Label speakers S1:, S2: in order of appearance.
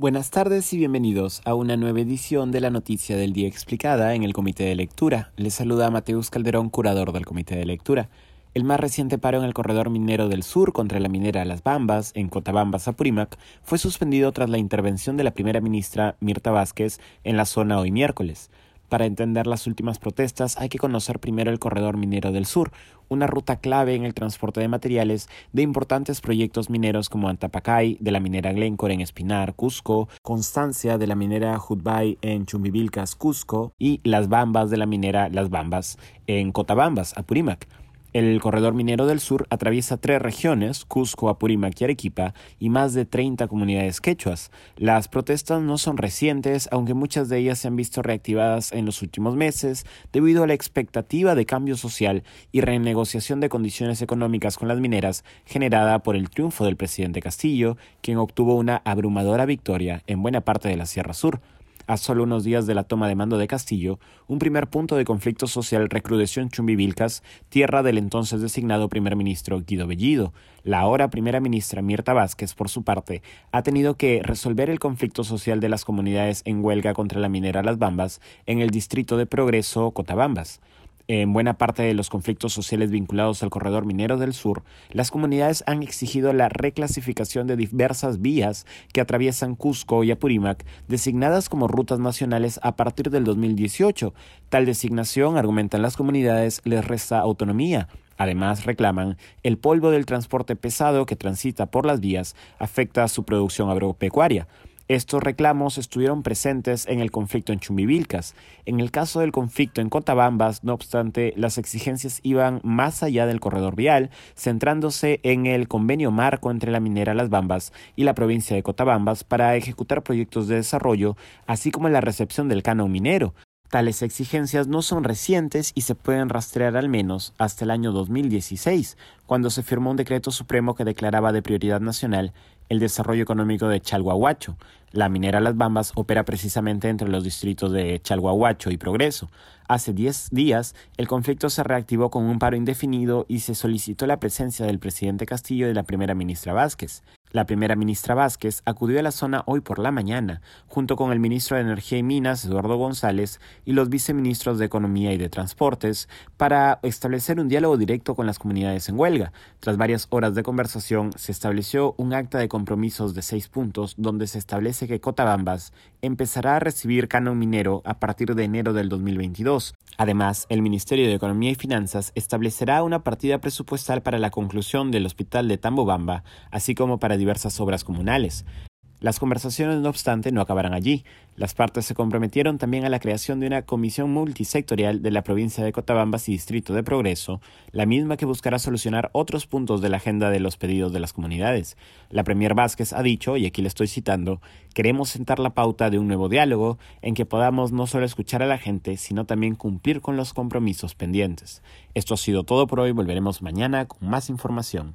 S1: Buenas tardes y bienvenidos a una nueva edición de la Noticia del Día Explicada en el Comité de Lectura. Les saluda Mateus Calderón, curador del Comité de Lectura. El más reciente paro en el corredor minero del sur contra la minera Las Bambas, en Cotabambas, Apurímac, fue suspendido tras la intervención de la primera ministra Mirta Vázquez en la zona hoy miércoles. Para entender las últimas protestas hay que conocer primero el corredor minero del sur, una ruta clave en el transporte de materiales de importantes proyectos mineros como Antapacay, de la minera Glencore en Espinar, Cusco, Constancia de la minera Judbay en Chumbivilcas, Cusco y Las Bambas de la minera Las Bambas en Cotabambas, Apurímac. El corredor minero del sur atraviesa tres regiones, Cusco, Apurímac y Arequipa, y más de 30 comunidades quechuas. Las protestas no son recientes, aunque muchas de ellas se han visto reactivadas en los últimos meses debido a la expectativa de cambio social y renegociación de condiciones económicas con las mineras generada por el triunfo del presidente Castillo, quien obtuvo una abrumadora victoria en buena parte de la Sierra Sur. A solo unos días de la toma de mando de Castillo, un primer punto de conflicto social recrudeció en Chumbivilcas, tierra del entonces designado primer ministro Guido Bellido. La ahora primera ministra Mirta Vázquez, por su parte, ha tenido que resolver el conflicto social de las comunidades en huelga contra la minera Las Bambas en el distrito de Progreso Cotabambas. En buena parte de los conflictos sociales vinculados al corredor minero del sur, las comunidades han exigido la reclasificación de diversas vías que atraviesan Cusco y Apurímac, designadas como rutas nacionales a partir del 2018. Tal designación, argumentan las comunidades, les resta autonomía, Además, reclaman el polvo del transporte pesado que transita por las vías afecta a su producción agropecuaria. Estos reclamos estuvieron presentes en el conflicto en Chumbivilcas. En el caso del conflicto en Cotabambas, no obstante, las exigencias iban más allá del corredor vial, centrándose en el convenio marco entre la minera Las Bambas y la provincia de Cotabambas para ejecutar proyectos de desarrollo, así como la recepción del canon minero. Tales exigencias no son recientes y se pueden rastrear al menos hasta el año 2016, cuando se firmó un decreto supremo que declaraba de prioridad nacional el desarrollo económico de Chalhuahuacho. La minera Las Bambas opera precisamente entre los distritos de Chalhuahuacho y Progreso. Hace 10 días, el conflicto se reactivó con un paro indefinido y se solicitó la presencia del presidente Castillo y de la primera ministra Vázquez. La primera ministra Vázquez acudió a la zona hoy por la mañana, junto con el ministro de Energía y Minas, Eduardo González, y los viceministros de Economía y de Transportes, para establecer un diálogo directo con las comunidades en huelga. Tras varias horas de conversación, se estableció un acta de compromisos de seis puntos donde se establece que Cotabambas empezará a recibir canon minero a partir de enero del 2022. Además, el Ministerio de Economía y Finanzas establecerá una partida presupuestal para la conclusión del Hospital de Tambobamba, así como para diversas obras comunales. Las conversaciones, no obstante, no acabarán allí. Las partes se comprometieron también a la creación de una comisión multisectorial de la provincia de Cotabambas y Distrito de Progreso, la misma que buscará solucionar otros puntos de la agenda de los pedidos de las comunidades. La Premier Vázquez ha dicho, y aquí le estoy citando, queremos sentar la pauta de un nuevo diálogo en que podamos no solo escuchar a la gente, sino también cumplir con los compromisos pendientes. Esto ha sido todo por hoy, volveremos mañana con más información.